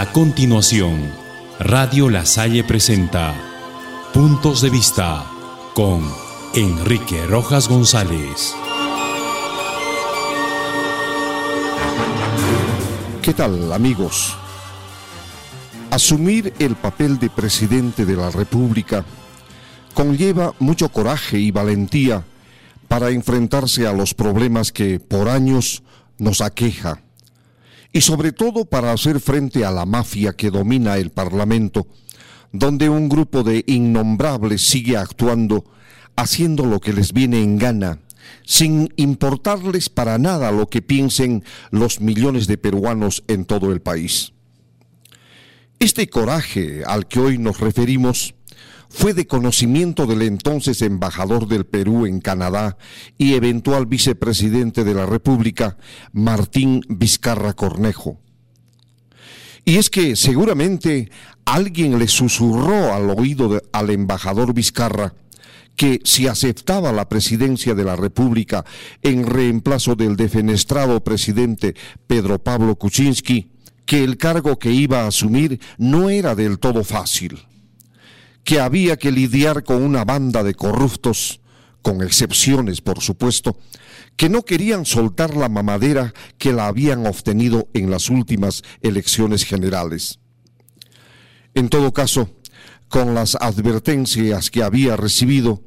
A continuación, Radio La Salle presenta Puntos de Vista con Enrique Rojas González. ¿Qué tal amigos? Asumir el papel de presidente de la República conlleva mucho coraje y valentía para enfrentarse a los problemas que por años nos aqueja y sobre todo para hacer frente a la mafia que domina el Parlamento, donde un grupo de innombrables sigue actuando, haciendo lo que les viene en gana, sin importarles para nada lo que piensen los millones de peruanos en todo el país. Este coraje al que hoy nos referimos fue de conocimiento del entonces embajador del Perú en Canadá y eventual vicepresidente de la República, Martín Vizcarra Cornejo. Y es que seguramente alguien le susurró al oído al embajador Vizcarra que si aceptaba la presidencia de la República en reemplazo del defenestrado presidente Pedro Pablo Kuczynski, que el cargo que iba a asumir no era del todo fácil que había que lidiar con una banda de corruptos, con excepciones por supuesto, que no querían soltar la mamadera que la habían obtenido en las últimas elecciones generales. En todo caso, con las advertencias que había recibido,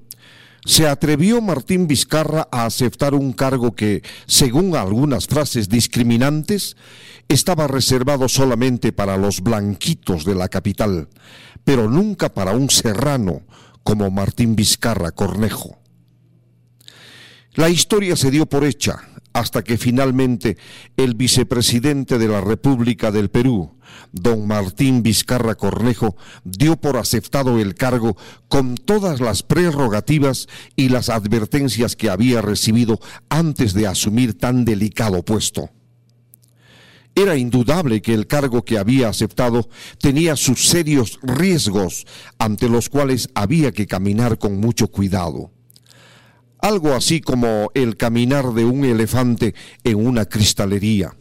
se atrevió Martín Vizcarra a aceptar un cargo que, según algunas frases discriminantes, estaba reservado solamente para los blanquitos de la capital, pero nunca para un serrano como Martín Vizcarra Cornejo. La historia se dio por hecha hasta que finalmente el vicepresidente de la República del Perú, don Martín Vizcarra Cornejo, dio por aceptado el cargo con todas las prerrogativas y las advertencias que había recibido antes de asumir tan delicado puesto. Era indudable que el cargo que había aceptado tenía sus serios riesgos ante los cuales había que caminar con mucho cuidado. Algo así como el caminar de un elefante en una cristalería.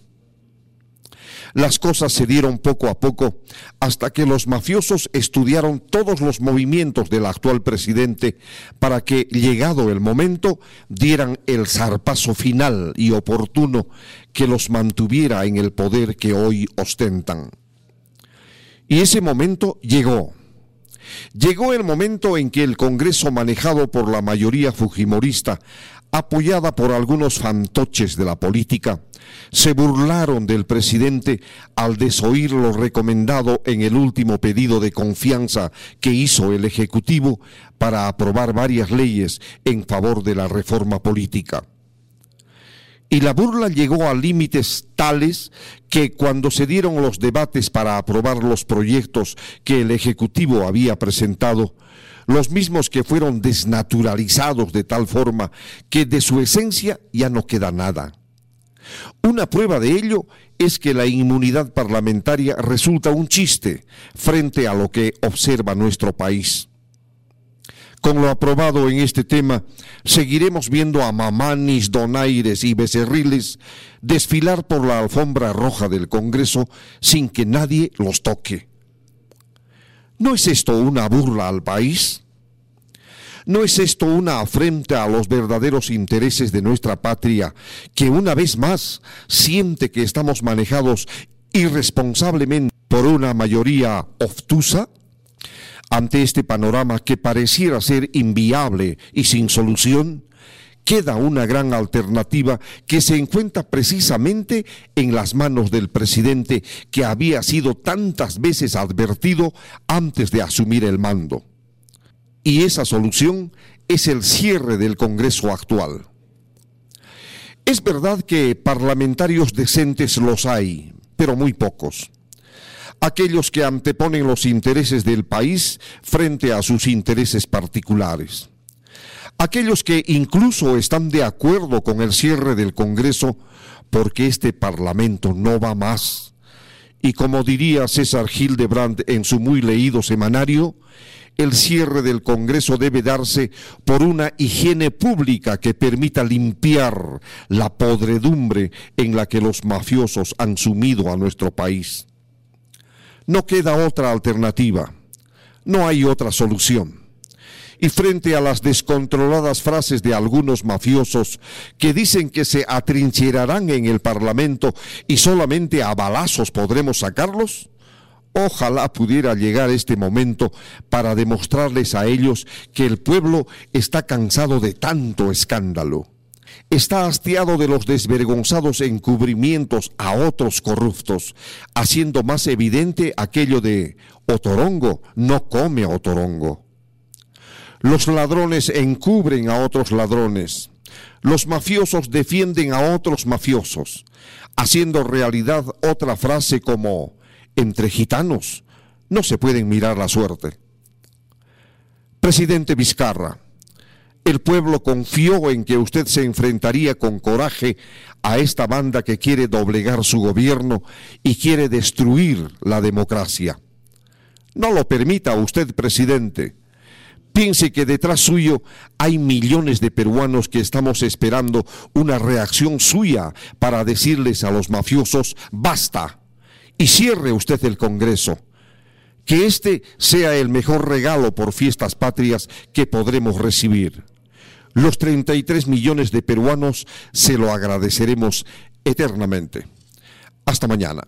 Las cosas se dieron poco a poco hasta que los mafiosos estudiaron todos los movimientos del actual presidente para que, llegado el momento, dieran el zarpazo final y oportuno que los mantuviera en el poder que hoy ostentan. Y ese momento llegó. Llegó el momento en que el Congreso manejado por la mayoría fujimorista, apoyada por algunos fantoches de la política, se burlaron del presidente al desoír lo recomendado en el último pedido de confianza que hizo el Ejecutivo para aprobar varias leyes en favor de la reforma política. Y la burla llegó a límites tales que cuando se dieron los debates para aprobar los proyectos que el Ejecutivo había presentado, los mismos que fueron desnaturalizados de tal forma que de su esencia ya no queda nada. Una prueba de ello es que la inmunidad parlamentaria resulta un chiste frente a lo que observa nuestro país. Con lo aprobado en este tema, seguiremos viendo a mamanis, donaires y becerriles desfilar por la alfombra roja del Congreso sin que nadie los toque. ¿No es esto una burla al país? ¿No es esto una afrenta a los verdaderos intereses de nuestra patria, que una vez más siente que estamos manejados irresponsablemente por una mayoría obtusa? Ante este panorama que pareciera ser inviable y sin solución, queda una gran alternativa que se encuentra precisamente en las manos del presidente que había sido tantas veces advertido antes de asumir el mando. Y esa solución es el cierre del Congreso actual. Es verdad que parlamentarios decentes los hay, pero muy pocos aquellos que anteponen los intereses del país frente a sus intereses particulares. Aquellos que incluso están de acuerdo con el cierre del Congreso porque este Parlamento no va más. Y como diría César Hildebrand en su muy leído semanario, el cierre del Congreso debe darse por una higiene pública que permita limpiar la podredumbre en la que los mafiosos han sumido a nuestro país. No queda otra alternativa. No hay otra solución. Y frente a las descontroladas frases de algunos mafiosos que dicen que se atrincherarán en el Parlamento y solamente a balazos podremos sacarlos, ojalá pudiera llegar este momento para demostrarles a ellos que el pueblo está cansado de tanto escándalo está hastiado de los desvergonzados encubrimientos a otros corruptos, haciendo más evidente aquello de Otorongo no come Otorongo. Los ladrones encubren a otros ladrones. Los mafiosos defienden a otros mafiosos, haciendo realidad otra frase como, entre gitanos no se pueden mirar la suerte. Presidente Vizcarra, el pueblo confió en que usted se enfrentaría con coraje a esta banda que quiere doblegar su gobierno y quiere destruir la democracia. No lo permita usted, presidente. Piense que detrás suyo hay millones de peruanos que estamos esperando una reacción suya para decirles a los mafiosos, basta, y cierre usted el Congreso que este sea el mejor regalo por fiestas patrias que podremos recibir. Los 33 millones de peruanos se lo agradeceremos eternamente. Hasta mañana.